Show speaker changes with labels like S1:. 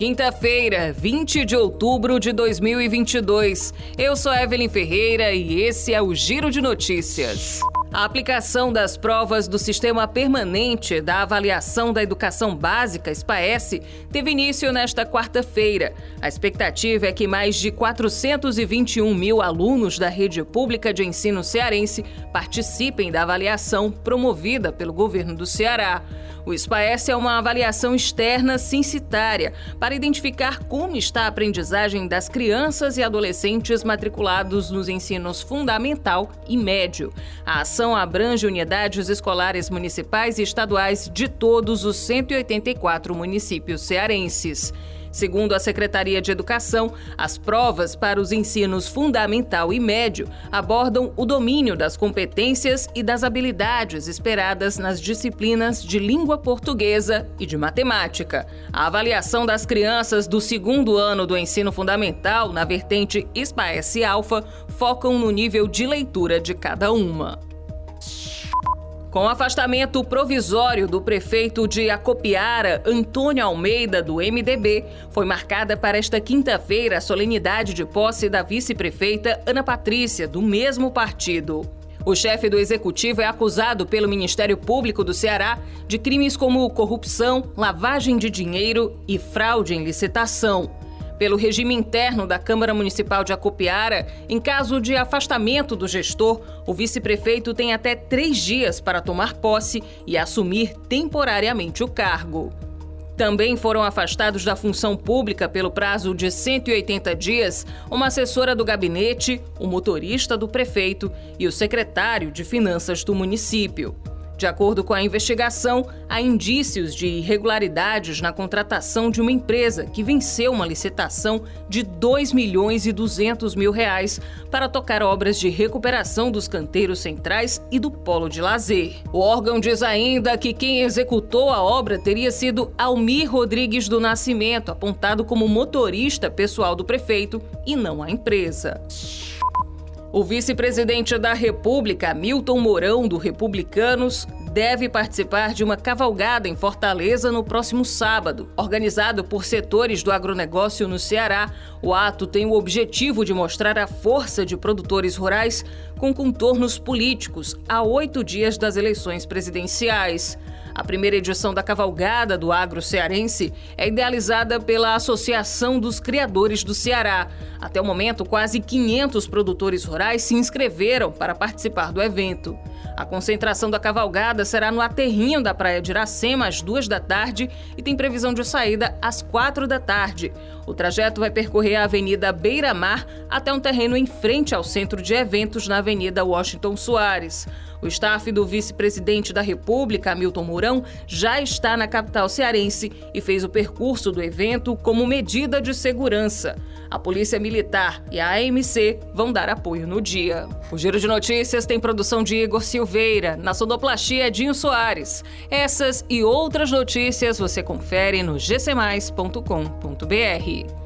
S1: Quinta-feira, 20 de outubro de 2022. Eu sou Evelyn Ferreira e esse é o Giro de Notícias. A aplicação das provas do Sistema Permanente da Avaliação da Educação Básica, SPAES, teve início nesta quarta-feira. A expectativa é que mais de 421 mil alunos da rede pública de ensino cearense participem da avaliação promovida pelo governo do Ceará. O SPAES é uma avaliação externa censitária para identificar como está a aprendizagem das crianças e adolescentes matriculados nos ensinos fundamental e médio. A ação abrange unidades escolares municipais e estaduais de todos os 184 municípios cearenses. Segundo a Secretaria de Educação, as provas para os ensinos fundamental e médio abordam o domínio das competências e das habilidades esperadas nas disciplinas de língua portuguesa e de matemática. A avaliação das crianças do segundo ano do ensino fundamental na vertente SPAES Alfa focam no nível de leitura de cada uma. Com o afastamento provisório do prefeito de Acopiara, Antônio Almeida, do MDB, foi marcada para esta quinta-feira a solenidade de posse da vice-prefeita Ana Patrícia, do mesmo partido. O chefe do executivo é acusado pelo Ministério Público do Ceará de crimes como corrupção, lavagem de dinheiro e fraude em licitação pelo regime interno da Câmara Municipal de Acopiara, em caso de afastamento do gestor, o vice-prefeito tem até três dias para tomar posse e assumir temporariamente o cargo. Também foram afastados da função pública pelo prazo de 180 dias uma assessora do gabinete, o motorista do prefeito e o secretário de Finanças do município. De acordo com a investigação, há indícios de irregularidades na contratação de uma empresa que venceu uma licitação de 2 milhões e 200 mil reais para tocar obras de recuperação dos canteiros centrais e do polo de lazer. O órgão diz ainda que quem executou a obra teria sido Almir Rodrigues do Nascimento, apontado como motorista pessoal do prefeito e não a empresa. O vice-presidente da República, Milton Mourão, do Republicanos, deve participar de uma cavalgada em Fortaleza no próximo sábado. Organizado por setores do agronegócio no Ceará, o ato tem o objetivo de mostrar a força de produtores rurais com contornos políticos a oito dias das eleições presidenciais. A primeira edição da Cavalgada do Agro Cearense é idealizada pela Associação dos Criadores do Ceará. Até o momento, quase 500 produtores rurais se inscreveram para participar do evento. A concentração da cavalgada será no aterrinho da Praia de Iracema às duas da tarde e tem previsão de saída às quatro da tarde. O trajeto vai percorrer a Avenida Beira Mar até um terreno em frente ao centro de eventos na Avenida Washington Soares. O staff do vice-presidente da República, Hamilton Mourão, já está na capital cearense e fez o percurso do evento como medida de segurança. A Polícia Militar e a AMC vão dar apoio no dia. O Giro de Notícias tem produção de Igor Silveira, na sonoplastia Dinho Soares. Essas e outras notícias você confere no gcmais.com.br.